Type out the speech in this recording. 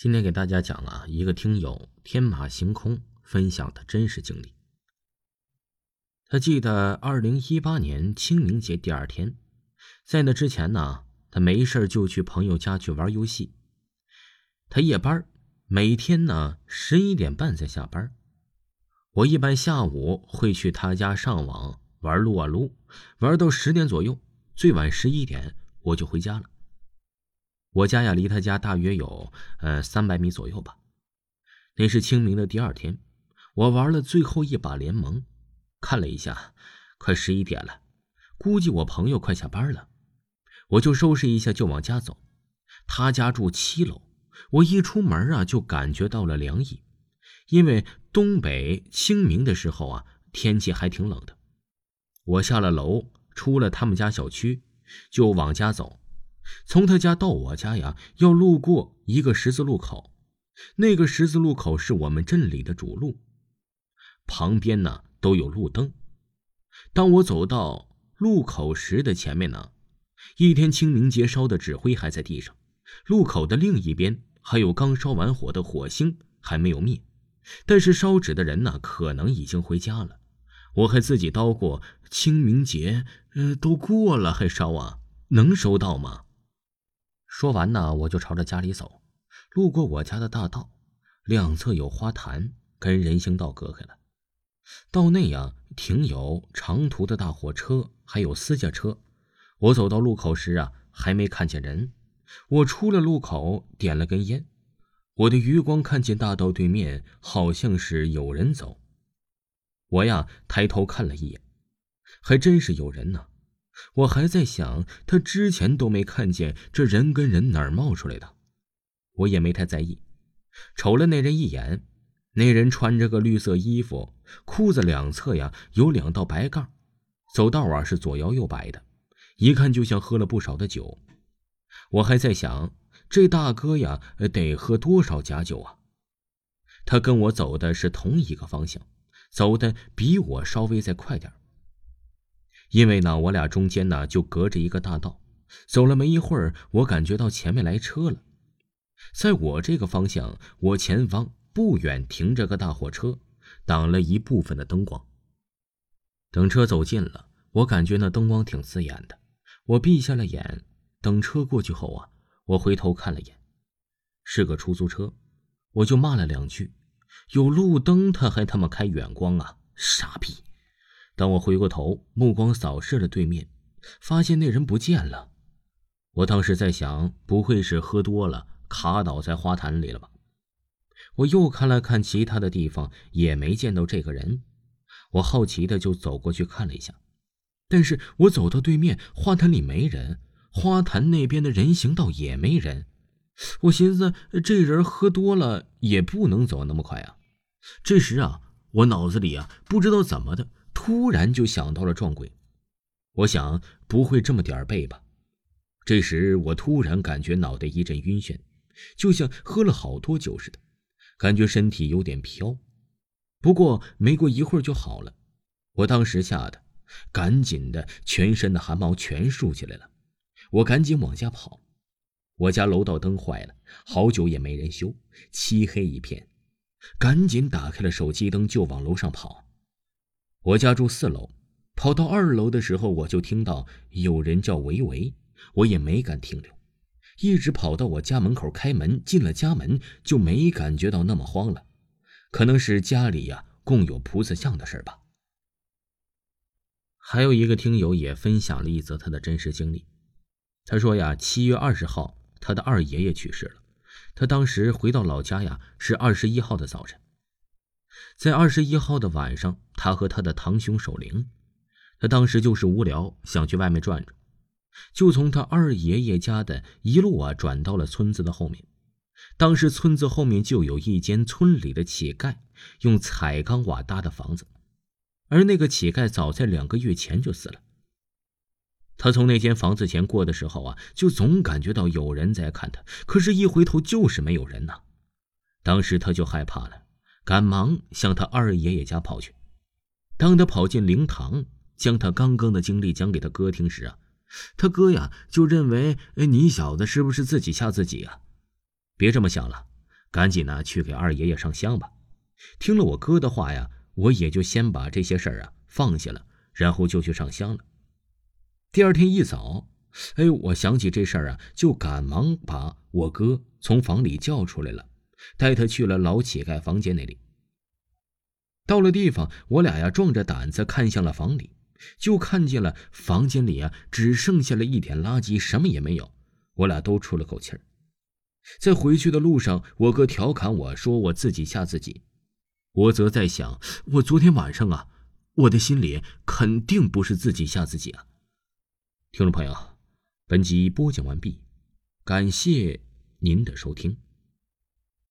今天给大家讲啊，一个听友天马行空分享的真实经历。他记得二零一八年清明节第二天，在那之前呢，他没事就去朋友家去玩游戏。他夜班，每天呢十一点半才下班。我一般下午会去他家上网玩撸啊撸，玩到十点左右，最晚十一点我就回家了。我家呀，离他家大约有呃三百米左右吧。那是清明的第二天，我玩了最后一把联盟，看了一下，快十一点了，估计我朋友快下班了，我就收拾一下就往家走。他家住七楼，我一出门啊就感觉到了凉意，因为东北清明的时候啊天气还挺冷的。我下了楼，出了他们家小区，就往家走。从他家到我家呀，要路过一个十字路口，那个十字路口是我们镇里的主路，旁边呢都有路灯。当我走到路口时的前面呢，一天清明节烧的纸灰还在地上，路口的另一边还有刚烧完火的火星还没有灭，但是烧纸的人呢可能已经回家了。我还自己叨过，清明节呃都过了还烧啊，能收到吗？说完呢，我就朝着家里走。路过我家的大道，两侧有花坛，跟人行道隔开了。道内呀，停有长途的大货车，还有私家车。我走到路口时啊，还没看见人。我出了路口，点了根烟。我的余光看见大道对面好像是有人走。我呀，抬头看了一眼，还真是有人呢。我还在想，他之前都没看见这人跟人哪儿冒出来的，我也没太在意，瞅了那人一眼。那人穿着个绿色衣服，裤子两侧呀有两道白杠，走道啊是左摇右摆的，一看就像喝了不少的酒。我还在想，这大哥呀得喝多少假酒啊？他跟我走的是同一个方向，走的比我稍微再快点因为呢，我俩中间呢就隔着一个大道，走了没一会儿，我感觉到前面来车了。在我这个方向，我前方不远停着个大货车，挡了一部分的灯光。等车走近了，我感觉那灯光挺刺眼的，我闭下了眼。等车过去后啊，我回头看了眼，是个出租车，我就骂了两句：“有路灯他还他妈开远光啊，傻逼！”当我回过头，目光扫视了对面，发现那人不见了。我当时在想，不会是喝多了卡倒在花坛里了吧？我又看了看其他的地方，也没见到这个人。我好奇的就走过去看了一下，但是我走到对面花坛里没人，花坛那边的人行道也没人。我寻思，这人喝多了也不能走那么快啊。这时啊，我脑子里啊不知道怎么的。突然就想到了撞鬼，我想不会这么点儿背吧？这时我突然感觉脑袋一阵晕眩，就像喝了好多酒似的，感觉身体有点飘。不过没过一会儿就好了。我当时吓得赶紧的，全身的汗毛全竖起来了。我赶紧往家跑。我家楼道灯坏了，好久也没人修，漆黑一片。赶紧打开了手机灯，就往楼上跑。我家住四楼，跑到二楼的时候，我就听到有人叫维维，我也没敢停留，一直跑到我家门口开门，进了家门就没感觉到那么慌了，可能是家里呀供有菩萨像的事吧。还有一个听友也分享了一则他的真实经历，他说呀，七月二十号他的二爷爷去世了，他当时回到老家呀是二十一号的早晨。在二十一号的晚上，他和他的堂兄守灵。他当时就是无聊，想去外面转转，就从他二爷爷家的一路啊转到了村子的后面。当时村子后面就有一间村里的乞丐用彩钢瓦搭的房子，而那个乞丐早在两个月前就死了。他从那间房子前过的时候啊，就总感觉到有人在看他，可是，一回头就是没有人呐。当时他就害怕了。赶忙向他二爷爷家跑去。当他跑进灵堂，将他刚刚的经历讲给他哥听时啊，他哥呀就认为：“你小子是不是自己吓自己啊？别这么想了，赶紧呢去给二爷爷上香吧。听了我哥的话呀，我也就先把这些事儿啊放下了，然后就去上香了。第二天一早，哎，我想起这事儿啊，就赶忙把我哥从房里叫出来了，带他去了老乞丐房间那里。到了地方，我俩呀壮着胆子看向了房里，就看见了房间里啊只剩下了一点垃圾，什么也没有。我俩都出了口气儿。在回去的路上，我哥调侃我说：“我自己吓自己。”我则在想，我昨天晚上啊，我的心里肯定不是自己吓自己啊。听众朋友，本集播讲完毕，感谢您的收听。